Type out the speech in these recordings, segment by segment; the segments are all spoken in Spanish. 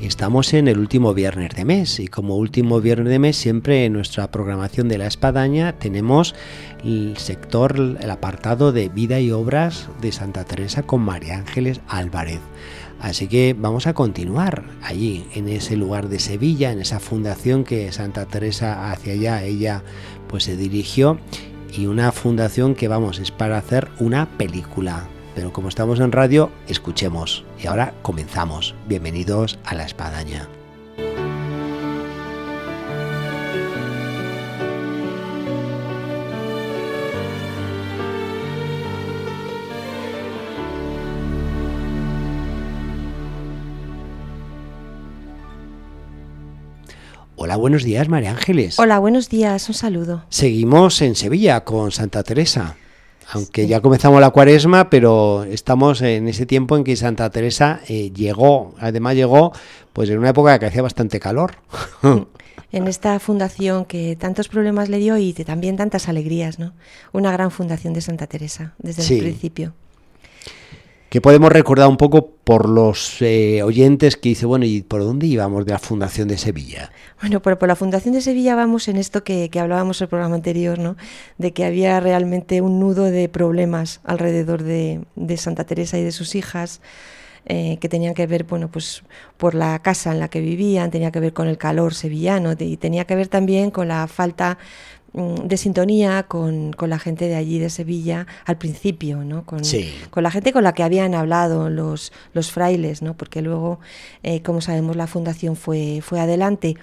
Estamos en el último viernes de mes y como último viernes de mes siempre en nuestra programación de la espadaña tenemos el sector, el apartado de vida y obras de Santa Teresa con María Ángeles Álvarez. Así que vamos a continuar allí, en ese lugar de Sevilla, en esa fundación que Santa Teresa hacia allá ella pues se dirigió y una fundación que vamos es para hacer una película pero como estamos en radio, escuchemos. Y ahora comenzamos. Bienvenidos a La Espadaña. Hola, buenos días, María Ángeles. Hola, buenos días, un saludo. Seguimos en Sevilla con Santa Teresa. Aunque ya comenzamos la cuaresma, pero estamos en ese tiempo en que Santa Teresa eh, llegó, además llegó pues en una época que hacía bastante calor. en esta fundación que tantos problemas le dio y también tantas alegrías, ¿no? Una gran fundación de Santa Teresa desde el principio que podemos recordar un poco por los eh, oyentes que dice, bueno, ¿y por dónde íbamos de la Fundación de Sevilla? Bueno, por, por la Fundación de Sevilla vamos en esto que, que hablábamos el programa anterior, ¿no? De que había realmente un nudo de problemas alrededor de, de Santa Teresa y de sus hijas. Eh, que tenían que ver, bueno, pues por la casa en la que vivían, tenía que ver con el calor sevillano y tenía que ver también con la falta de sintonía con, con, la gente de allí de Sevilla al principio, ¿no? Con, con, la gente con la que habían hablado los, los frailes, ¿no? Porque luego, eh, como sabemos, la fundación fue, fue adelante.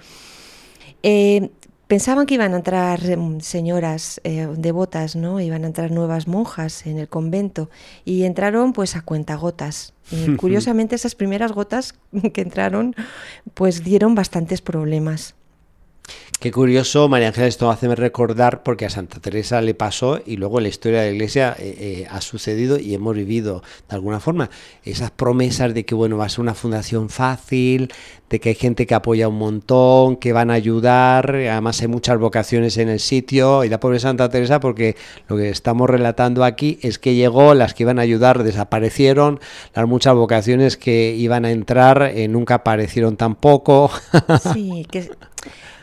Eh, pensaban que iban a entrar mm, señoras eh, devotas, ¿no? Iban a entrar nuevas monjas en el convento y entraron pues a cuentagotas. Y curiosamente esas primeras gotas que entraron pues dieron bastantes problemas. Qué curioso, María Ángela, esto hace recordar porque a Santa Teresa le pasó y luego la historia de la Iglesia eh, eh, ha sucedido y hemos vivido de alguna forma esas promesas de que bueno va a ser una fundación fácil, de que hay gente que apoya un montón, que van a ayudar, además hay muchas vocaciones en el sitio y la pobre Santa Teresa porque lo que estamos relatando aquí es que llegó, las que iban a ayudar desaparecieron, las muchas vocaciones que iban a entrar eh, nunca aparecieron tampoco. Sí, que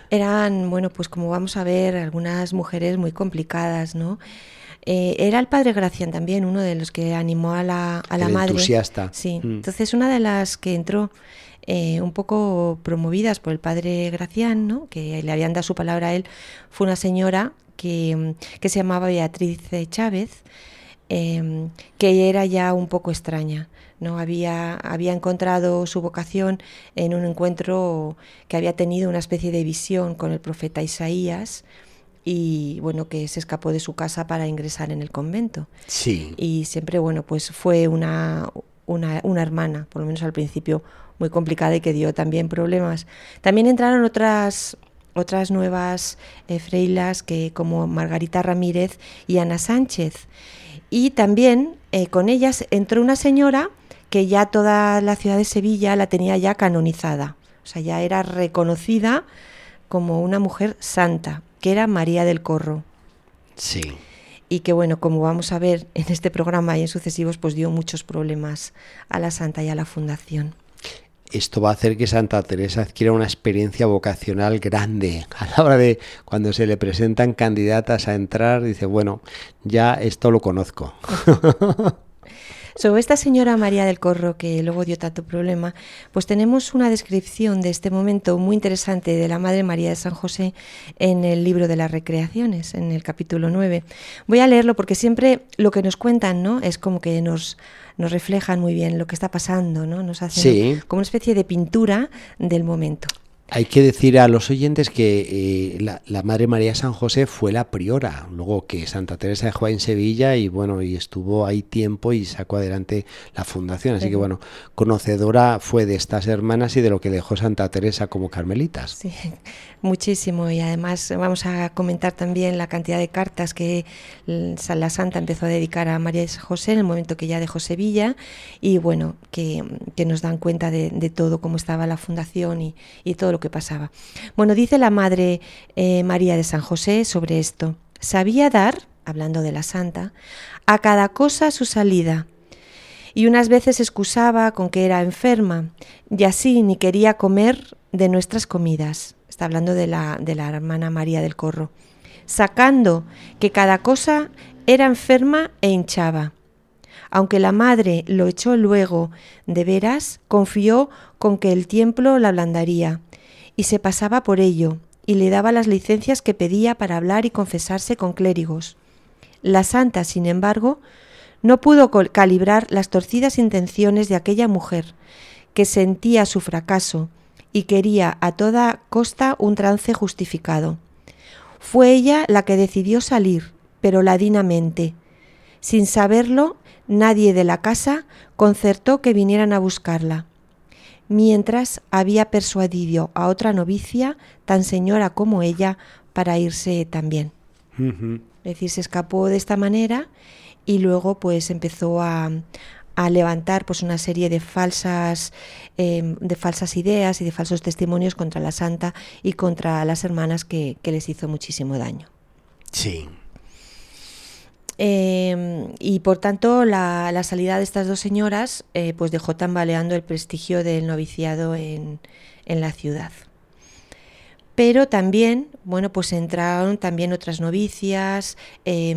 eran, bueno, pues como vamos a ver, algunas mujeres muy complicadas, ¿no? Eh, era el padre Gracián también, uno de los que animó a la, a la madre. Entusiasta. Sí, mm. entonces una de las que entró eh, un poco promovidas por el padre Gracián, ¿no? que le habían dado su palabra a él, fue una señora que, que se llamaba Beatriz Chávez, eh, que era ya un poco extraña. ¿no? Había, había encontrado su vocación en un encuentro que había tenido una especie de visión con el profeta Isaías y bueno, que se escapó de su casa para ingresar en el convento. Sí. Y siempre, bueno, pues fue una, una, una hermana, por lo menos al principio, muy complicada y que dio también problemas. También entraron otras otras nuevas eh, freilas que como Margarita Ramírez y Ana Sánchez. Y también eh, con ellas entró una señora que ya toda la ciudad de Sevilla la tenía ya canonizada, o sea, ya era reconocida como una mujer santa, que era María del Corro. Sí. Y que bueno, como vamos a ver en este programa y en sucesivos, pues dio muchos problemas a la santa y a la fundación. Esto va a hacer que Santa Teresa adquiera una experiencia vocacional grande. A la hora de cuando se le presentan candidatas a entrar, dice, bueno, ya esto lo conozco. Sobre esta señora María del Corro, que luego dio tanto problema, pues tenemos una descripción de este momento muy interesante de la Madre María de San José en el libro de las recreaciones, en el capítulo 9. Voy a leerlo porque siempre lo que nos cuentan ¿no? es como que nos nos reflejan muy bien lo que está pasando, ¿no? Nos hacen como una especie de pintura del momento. Hay que decir a los oyentes que eh, la, Madre María San José fue la priora, luego que Santa Teresa dejó en Sevilla y bueno, y estuvo ahí tiempo y sacó adelante la fundación. Así que bueno, conocedora fue de estas hermanas y de lo que dejó Santa Teresa como carmelitas. Sí, muchísimo. Y además vamos a comentar también la cantidad de cartas que la Santa empezó a dedicar a María José en el momento que ya dejó Sevilla y bueno, que, nos dan cuenta de, todo, cómo estaba la fundación y, todo lo que pasaba. Bueno, dice la Madre eh, María de San José sobre esto. Sabía dar, hablando de la Santa, a cada cosa su salida y unas veces excusaba con que era enferma y así ni quería comer de nuestras comidas. Está hablando de la, de la hermana María del Corro sacando que cada cosa era enferma e hinchaba. Aunque la madre lo echó luego de veras, confió con que el templo la ablandaría, y se pasaba por ello, y le daba las licencias que pedía para hablar y confesarse con clérigos. La santa, sin embargo, no pudo calibrar las torcidas intenciones de aquella mujer, que sentía su fracaso y quería a toda costa un trance justificado. Fue ella la que decidió salir, pero ladinamente. Sin saberlo, nadie de la casa concertó que vinieran a buscarla. Mientras había persuadido a otra novicia, tan señora como ella, para irse también. Es decir, se escapó de esta manera y luego pues empezó a, a levantar pues una serie de falsas em, de falsas ideas y de falsos testimonios contra la santa y contra las hermanas que, les hizo muchísimo daño. Sí. Em, y por tanto la, salida de estas dos señoras eh, pues dejó tambaleando el prestigio del noviciado en, en la ciudad pero también, bueno, pues entraron también otras novicias eh,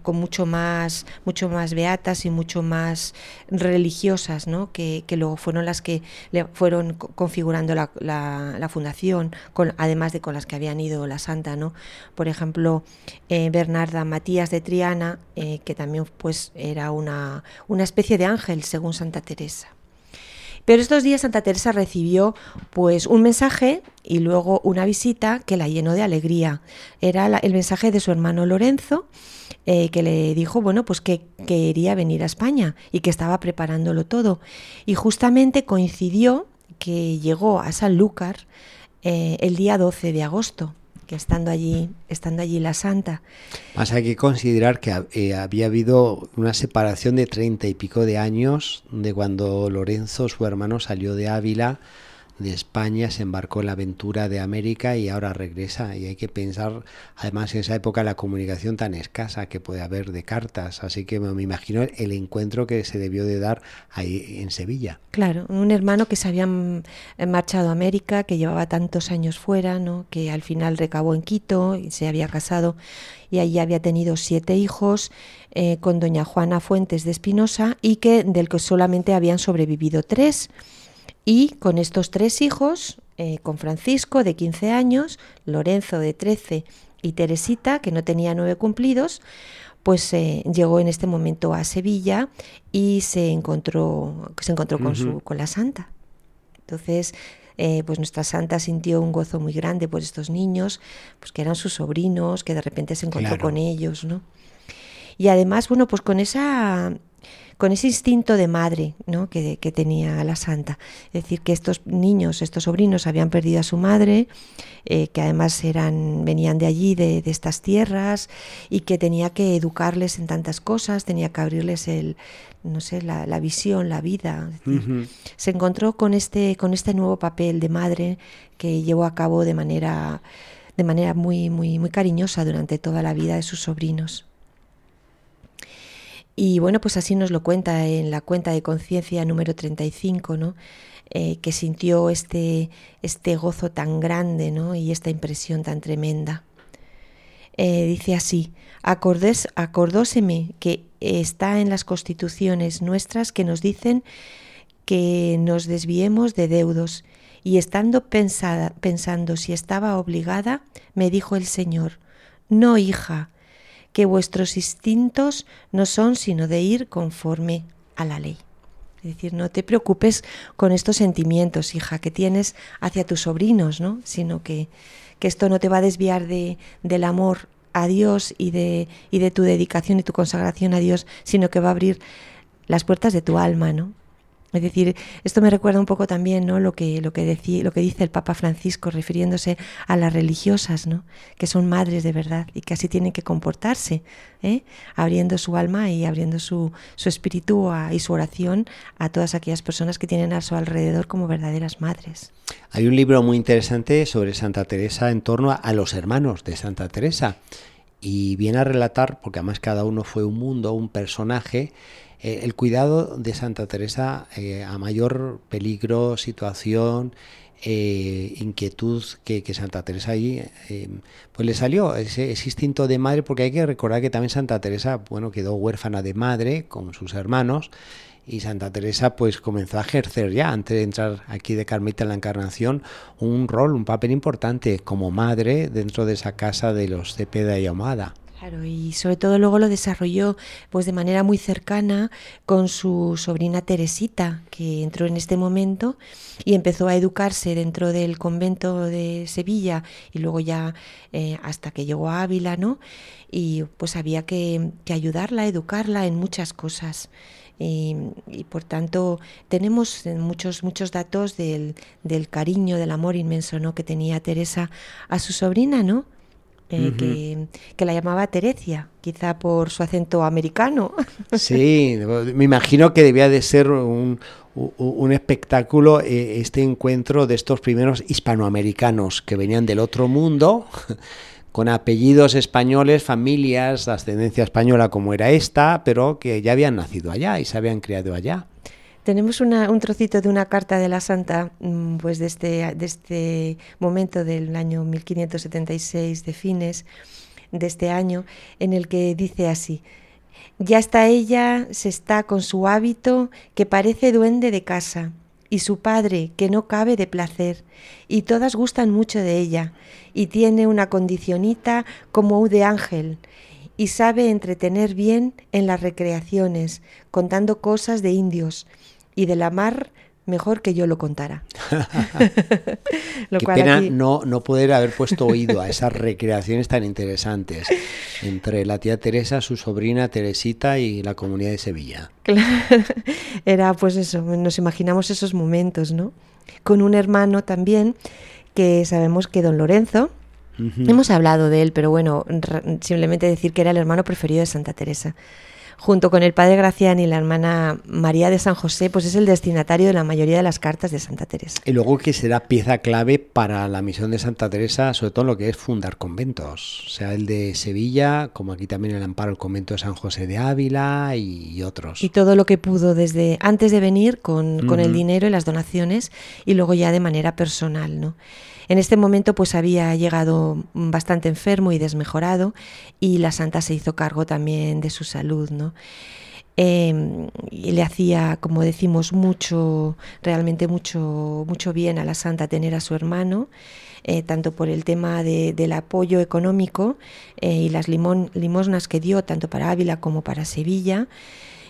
con mucho más, mucho más beatas y mucho más religiosas, ¿no? Que, luego fueron las que le fueron configurando la, fundación, además de con las que habían ido la santa, ¿no? Por ejemplo, eh, Bernarda Matías de Triana, eh, que también pues era una, una especie de ángel según Santa Teresa. Pero estos días Santa Teresa recibió pues un mensaje y luego una visita que la llenó de alegría. Era el mensaje de su hermano Lorenzo eh, que le dijo, bueno, pues que quería venir a España y que estaba preparándolo todo. Y justamente coincidió que llegó a Sanlúcar eh, el día 12 de agosto estando allí, estando allí la santa. Más hay que considerar que eh, había habido una separación de treinta y pico de años de cuando Lorenzo, su hermano, salió de Ávila de España, se embarcó en la aventura de América y ahora regresa. Y hay que pensar, además, en esa época la comunicación tan escasa que puede haber de cartas. Así que me imagino el encuentro que se debió de dar ahí en Sevilla. Claro, un hermano que se había marchado a América, que llevaba tantos años fuera, ¿no? que al final recabó en Quito y se había casado y allí había tenido siete hijos eh, con doña Juana Fuentes de Espinosa y que del que solamente habían sobrevivido tres. Y con estos tres hijos, eh, con Francisco de 15 años, Lorenzo de 13 y Teresita, que no tenía nueve cumplidos, pues eh, llegó en este momento a Sevilla y se encontró, se encontró con, su, con la santa. Entonces, eh, pues nuestra santa sintió un gozo muy grande por estos niños, pues que eran sus sobrinos, que de repente se encontró con ellos, ¿no? Y además, bueno, pues con esa con ese instinto de madre ¿no? que, tenía la santa. Es decir, que estos niños, estos sobrinos habían perdido a su madre, eh, que además eran, venían de allí, de, estas tierras, y que tenía que educarles en tantas cosas, tenía que abrirles el, no sé, la, visión, la vida. Se encontró con este, con este nuevo papel de madre que llevó a cabo de manera, de manera muy, muy, muy cariñosa durante toda la vida de sus sobrinos. Y bueno, pues así nos lo cuenta en la cuenta de conciencia número 35, ¿no? Eh, que sintió este, este gozo tan grande ¿no? y esta impresión tan tremenda. Eh, dice así, Acordés, acordóseme que está en las constituciones nuestras que nos dicen que nos desviemos de deudos y estando pensada, pensando si estaba obligada, me dijo el Señor, no hija, que vuestros instintos no son sino de ir conforme a la ley. Es decir, no te preocupes con estos sentimientos, hija, que tienes hacia tus sobrinos, ¿no? Sino que, que esto no te va a desviar de, del amor a Dios y de, y de tu dedicación y tu consagración a Dios, sino que va a abrir las puertas de tu alma, ¿no? Es decir, esto me recuerda un poco también ¿no? lo, que, lo, que lo que dice el Papa Francisco refiriéndose a las religiosas, ¿no? que son madres de verdad y que así tienen que comportarse, ¿eh? abriendo su alma y abriendo su, su espíritu y su oración a todas aquellas personas que tienen a su alrededor como verdaderas madres. Hay un libro muy interesante sobre Santa Teresa en torno a los hermanos de Santa Teresa y viene a relatar, porque además cada uno fue un mundo, un personaje, eh, el cuidado de Santa Teresa eh, a mayor peligro, situación, eh, inquietud que, Santa Teresa ahí, pues le salió ese, instinto de madre, porque hay que recordar que también Santa Teresa, bueno, quedó huérfana de madre con sus hermanos, y Santa Teresa pues comenzó a ejercer ya, antes de entrar aquí de Carmita en la Encarnación, un rol, un papel importante como madre dentro de esa casa de los Cepeda y Ahumada. Claro, y sobre todo luego lo desarrolló pues de manera muy cercana con su sobrina Teresita, que entró en este momento y empezó a educarse dentro del convento de Sevilla y luego ya eh, hasta que llegó a Ávila, ¿no? Y pues había que, ayudarla, educarla en muchas cosas. Y, por tanto tenemos muchos muchos datos del, del, cariño, del amor inmenso ¿no? que tenía Teresa a su sobrina, ¿no? Eh, que, la llamaba Terecia, quizá por su acento americano. Sí, me imagino que debía de ser un, espectáculo eh, este encuentro de estos primeros hispanoamericanos que venían del otro mundo, con apellidos españoles, familias de ascendencia española como era esta, pero que ya habían nacido allá y se habían criado allá. Tenemos un trocito de una carta de la Santa, mm, pues de este, de este momento del año 1576 de fines de este año, en el que dice así, ya está ella, se está con su hábito que parece duende de casa, y su padre que no cabe de placer, y todas gustan mucho de ella, y tiene una condicionita como de ángel, y sabe entretener bien en las recreaciones, contando cosas de indios, y de la mar mejor que yo lo contara. Qué pena no, no poder haber puesto oído a esas recreaciones tan interesantes entre la tía Teresa, su sobrina Teresita y la comunidad de Sevilla. Era pues eso, nos imaginamos esos momentos, ¿no? Con un hermano también que sabemos que don Lorenzo, hemos hablado de él, pero bueno, simplemente decir que era el hermano preferido de Santa Teresa junto con el padre Gracián y la hermana María de San José, pues es el destinatario de la mayoría de las cartas de Santa Teresa. Y luego que será pieza clave para la misión de Santa Teresa, sobre todo en lo que es fundar conventos, sea el de Sevilla, como aquí también el amparo el convento de San José de Ávila y otros. Y todo lo que pudo desde antes de venir con, con el dinero y las donaciones y luego ya de manera personal, ¿no? En este momento pues había llegado bastante enfermo y desmejorado y la santa se hizo cargo también de su salud, ¿no? Em, y le hacía, como decimos, mucho, realmente mucho, mucho bien a la santa tener a su hermano, eh, tanto por el tema del apoyo económico eh, y las limosnas que dio, tanto para Ávila como para Sevilla.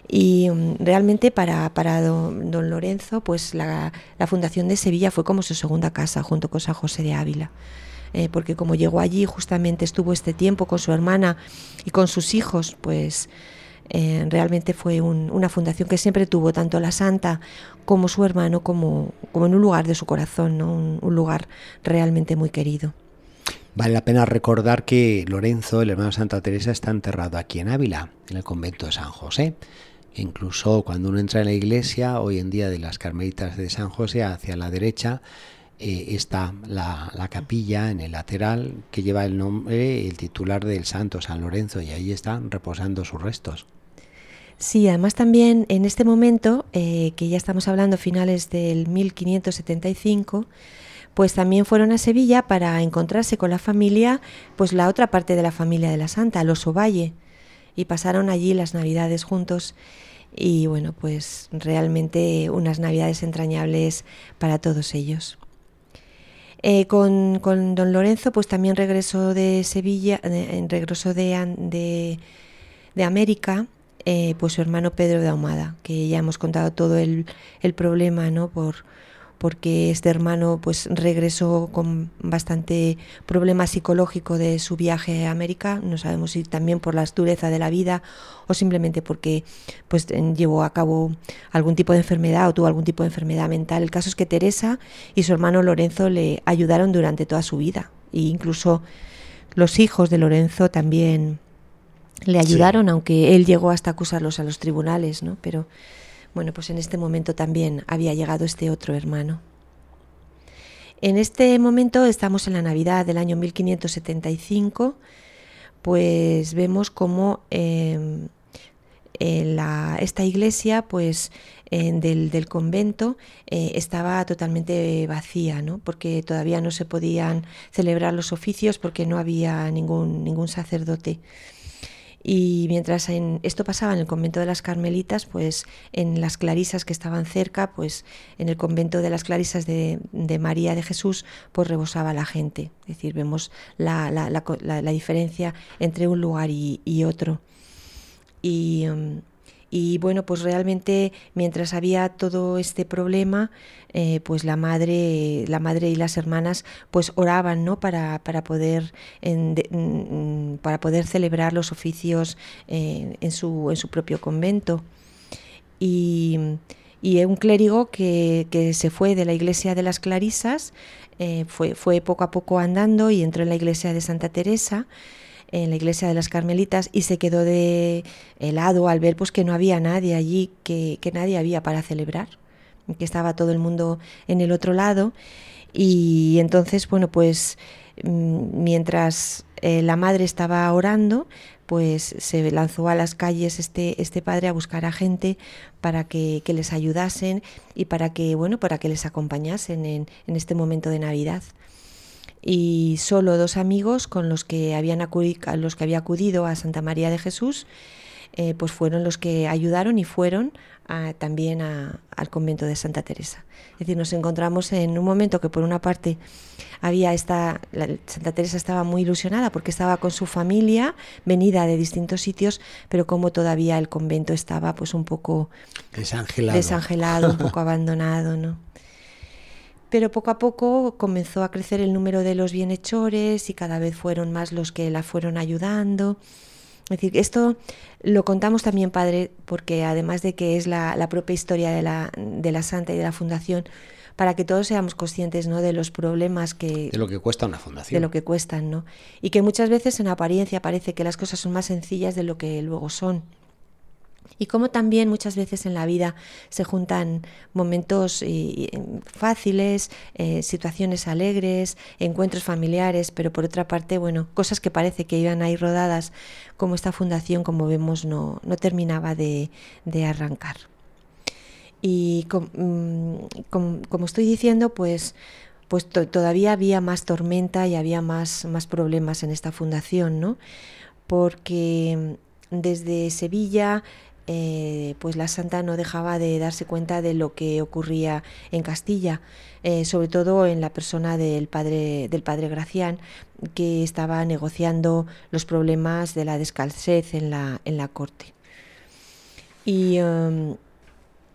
Y mm, realmente para, para don, Lorenzo, pues la, Fundación de Sevilla fue como su segunda casa, junto con San José de Ávila. Eh, porque como llegó allí, justamente estuvo este tiempo con su hermana y con sus hijos, pues eh, realmente fue una fundación que siempre tuvo tanto la santa como su hermano como, como en un lugar de su corazón, un, un lugar realmente muy querido. Vale la pena recordar que Lorenzo, el hermano de Santa Teresa, está enterrado aquí en Ávila, en el convento de San José. Incluso cuando uno entra en la iglesia, hoy en día de las Carmelitas de San José, hacia la derecha, eh, está la, capilla en el lateral que lleva el nombre, el titular del santo, San Lorenzo, y ahí están reposando sus restos. Sí, además también en este momento, eh, que ya estamos hablando finales del 1575, pues también fueron a Sevilla para encontrarse con la familia, pues la otra parte de la familia de la Santa, los Ovalle, y pasaron allí las Navidades juntos y bueno, pues realmente unas Navidades entrañables para todos ellos. Eh, con, don Lorenzo, pues también regresó de Sevilla, regresó de, de, América eh, pues su hermano Pedro de Ahumada, que ya hemos contado todo el, el problema, ¿no? Por, porque este hermano pues regresó con bastante problema psicológico de su viaje a América, no sabemos si también por la dureza de la vida o simplemente porque pues llevó a cabo algún tipo de enfermedad o tuvo algún tipo de enfermedad mental. El caso es que Teresa y su hermano Lorenzo le ayudaron durante toda su vida e incluso los hijos de Lorenzo también le ayudaron, aunque él llegó hasta acusarlos a los tribunales, ¿no? Pero bueno, pues en este momento también había llegado este otro hermano. En este momento estamos en la Navidad del año 1575, pues vemos como em, esta iglesia, pues del, convento eh, estaba totalmente vacía, ¿no? porque todavía no se podían celebrar los oficios porque no había ningún sacerdote. Y mientras en, esto pasaba en el convento de las Carmelitas, pues en las clarisas que estaban cerca, pues en el convento de las clarisas de, María de Jesús, pues rebosaba la gente. Es decir, vemos la, la, diferencia entre un lugar y, otro. Y, um, y bueno, pues realmente mientras había todo este problema, eh, pues la madre, la madre y las hermanas pues oraban ¿no? para, para, poder, mm, para poder celebrar los oficios eh, en, su, en su propio convento. Y, y un clérigo que, que, se fue de la iglesia de las Clarisas, eh, fue, fue poco a poco andando y entró en la iglesia de Santa Teresa en la iglesia de las Carmelitas y se quedó de helado al ver pues que no había nadie allí, que, nadie había para celebrar, que estaba todo el mundo en el otro lado. Y entonces bueno pues mm, mientras eh, la madre estaba orando pues se lanzó a las calles este, este padre a buscar a gente para que, les ayudasen y para que bueno para que les acompañasen en, en este momento de Navidad y solo dos amigos con los que, habían acudido, los que había acudido a Santa María de Jesús, eh, pues fueron los que ayudaron y fueron también al convento de Santa Teresa. Es decir, nos encontramos en un momento que por una parte había esta, Santa Teresa estaba muy ilusionada porque estaba con su familia, venida de distintos sitios, pero como todavía el convento estaba pues un poco desangelado, desangelado un poco abandonado, ¿no? Pero poco a poco comenzó a crecer el número de los bienhechores y cada vez fueron más los que la fueron ayudando. Es decir, esto lo contamos también, padre, porque además de que es la, propia historia de la, de la Santa y de la Fundación, para que todos seamos conscientes ¿no? de los problemas que... De lo que cuesta una fundación. De lo que cuestan, ¿no? Y que muchas veces en apariencia parece que las cosas son más sencillas de lo que luego son y como también muchas veces en la vida se juntan momentos eh, fáciles, eh, situaciones alegres, encuentros familiares, pero por otra parte, bueno, cosas que parece que iban ahí rodadas, como esta fundación, como vemos, no, no terminaba de, arrancar. Y mm, como estoy diciendo, pues, pues todavía había más tormenta y había más, más problemas en esta fundación, ¿no? Porque desde Sevilla eh, pues la santa no dejaba de darse cuenta de lo que ocurría en Castilla, eh, sobre todo en la persona del padre, del padre Gracián, que estaba negociando los problemas de la descalcez en la, en la corte. Y um,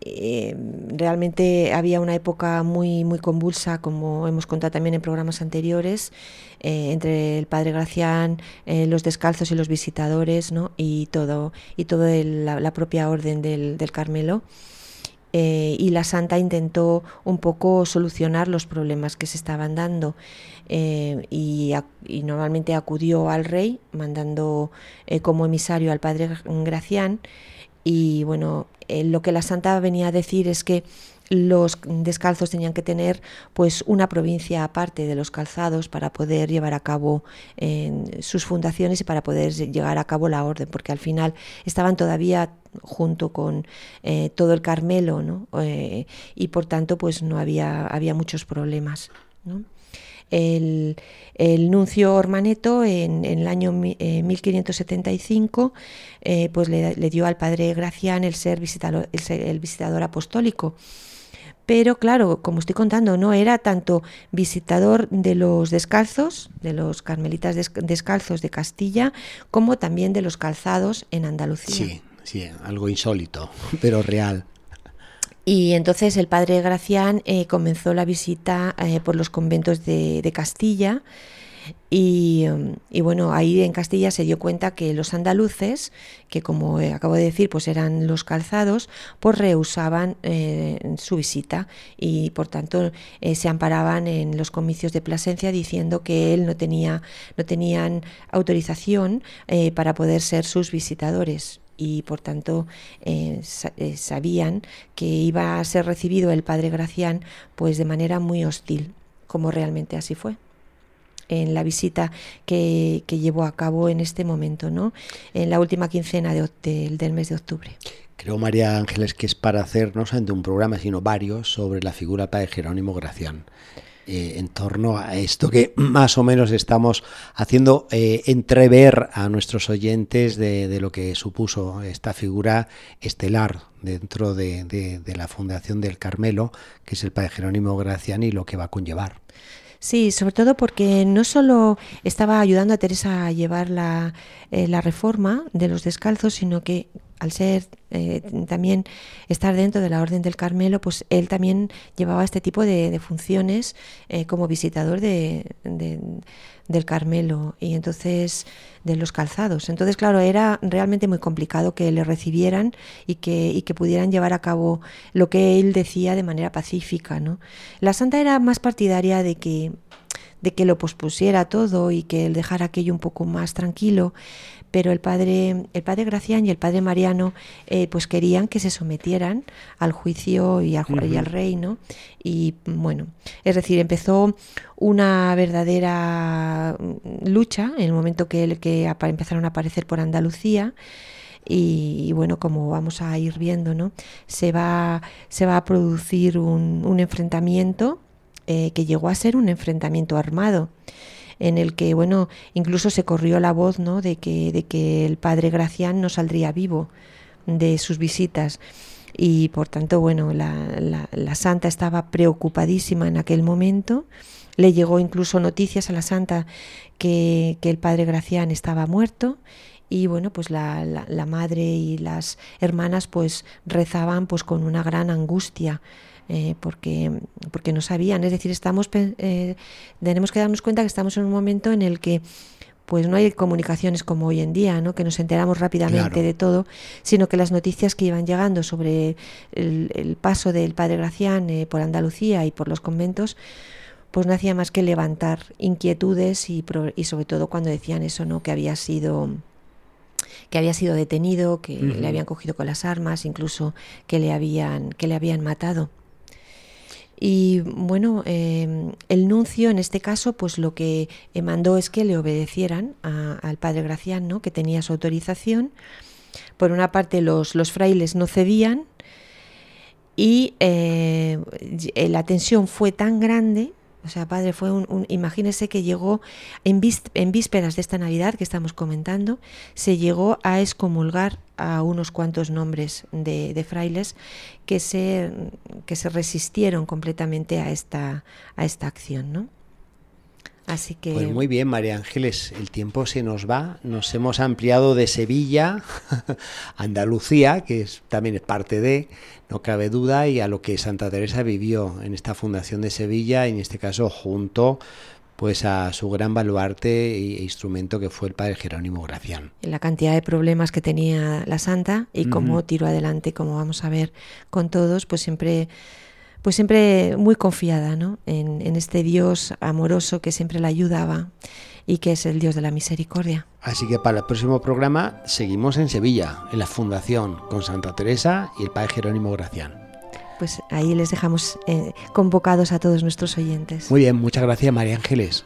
eh, realmente había una época muy, muy convulsa, como hemos contado también en programas anteriores, eh, entre el padre Gracián, eh, los descalzos y los visitadores, ¿no? y todo, y todo la, propia orden del, Carmelo. y la santa intentó un poco solucionar los problemas que se estaban dando y, normalmente acudió al rey mandando como emisario al padre Gracián y bueno, eh, lo que la santa venía a decir es que los descalzos tenían que tener pues una provincia aparte de los calzados para poder llevar a cabo sus fundaciones y para poder llevar a cabo la orden porque al final estaban todavía junto con eh, todo el Carmelo ¿no? Eh, y por tanto pues no había había muchos problemas ¿no? El, nuncio Ormaneto en, el año 1575 eh, eh, pues le, dio al padre Gracián el ser visitador, el, visitador apostólico. Pero claro, como estoy contando, no era tanto visitador de los descalzos, de los carmelitas descalzos de Castilla, como también de los calzados en Andalucía. Sí, Sí, algo insólito, pero real. Y entonces el padre Gracián eh, comenzó la visita eh, por los conventos de, de Castilla. Um, y, bueno, ahí en Castilla se dio cuenta que los andaluces, que como acabo de decir, pues eran los calzados, pues rehusaban eh, su visita. Y por tanto eh, se amparaban en los comicios de Plasencia diciendo que él no tenía, no tenían autorización eh, para poder ser sus visitadores y por tanto sabían que iba a ser recibido el padre Gracián pues de manera muy hostil, como realmente así fue en la visita que, llevó a cabo en este momento, ¿no? en la última quincena de, del mes de octubre. Creo, María Ángeles, que es para hacer no solamente un programa, sino varios sobre la figura del padre Jerónimo Gracián. Eh, en torno a esto que más o menos estamos haciendo eh, entrever a nuestros oyentes de, lo que supuso esta figura estelar dentro de, la Fundación del Carmelo, que es el Padre Jerónimo Gracián y lo que va a conllevar. Sí, sobre todo porque no solo estaba ayudando a Teresa a llevar la, eh, la reforma de los descalzos, sino que al ser eh, también estar dentro de la Orden del Carmelo, pues él también llevaba este tipo de, funciones eh, como visitador de, del Carmelo y entonces de los calzados. Entonces, claro, era realmente muy complicado que le recibieran y que, y que pudieran llevar a cabo lo que él decía de manera pacífica. ¿no? La santa era más partidaria de que de que lo pospusiera todo y que él dejara aquello un poco más tranquilo, pero el padre, el padre Gracián y el padre Mariano eh, pues querían que se sometieran al juicio y al, y al reino y bueno, es decir, empezó una verdadera lucha en el momento que, que empezaron a aparecer por Andalucía. Y, bueno, como vamos a ir viendo, ¿no? se, va, se va a producir un, un enfrentamiento eh, que llegó a ser un enfrentamiento armado en el que, bueno, incluso se corrió la voz, ¿no?, de que, de que el padre Gracián no saldría vivo de sus visitas y por tanto, bueno, la, la, santa estaba preocupadísima en aquel momento. Le llegó incluso noticias a la santa que, que el padre Gracián estaba muerto y bueno, pues la, la, la, madre y las hermanas pues rezaban pues con una gran angustia eh, porque, porque no sabían. Es decir, estamos, eh, tenemos que darnos cuenta que estamos en un momento en el que pues no hay comunicaciones como hoy en día, ¿no? que nos enteramos rápidamente de todo, sino que las noticias que iban llegando sobre el, paso del padre Gracián eh, por Andalucía y por los conventos, pues no hacía más que levantar inquietudes y, y sobre todo cuando decían eso, ¿no? que había sido que había sido detenido, que le habían cogido con las armas, incluso que le habían, que le habían matado. Y bueno, em, el nuncio en este caso, pues lo que mandó es que le obedecieran al padre Graciano, que tenía su autorización. Por una parte, los, los frailes no cedían y eh, la tensión fue tan grande o sea, padre, fue un, imagínese que llegó en, en, vísperas de esta Navidad que estamos comentando, se llegó a excomulgar a unos cuantos nombres de, frailes que se, que se resistieron completamente a esta, a esta acción, ¿no? Así que... Pues muy bien, María Ángeles, el tiempo se nos va. Nos hemos ampliado de Sevilla a Andalucía, que es, también es parte de, no cabe duda, y a lo que Santa Teresa vivió en esta fundación de Sevilla, en este caso junto pues a su gran baluarte e instrumento que fue el padre Jerónimo Gracián. La cantidad de problemas que tenía la santa y cómo tiró adelante, como vamos a ver con todos, pues siempre pues siempre muy confiada ¿no? en, en, este Dios amoroso que siempre la ayudaba y que es el Dios de la misericordia. Así que para el próximo programa seguimos en Sevilla, en la Fundación, con Santa Teresa y el Padre Jerónimo Gracián. Pues ahí les dejamos eh, convocados a todos nuestros oyentes. Muy bien, muchas gracias María Ángeles.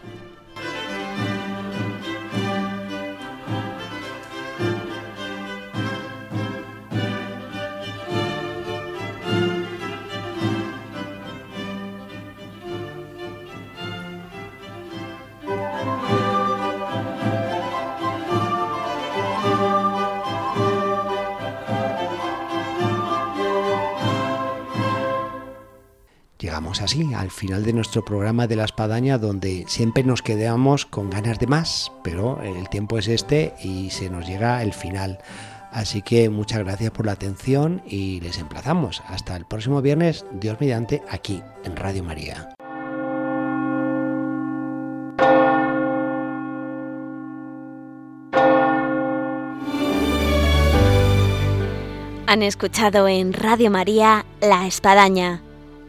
Al final de nuestro programa de la espadaña donde siempre nos quedamos con ganas de más, pero el tiempo es este y se nos llega el final. Así que muchas gracias por la atención y les emplazamos hasta el próximo viernes, Dios mediante, aquí en Radio María. Han escuchado en Radio María La Espadaña,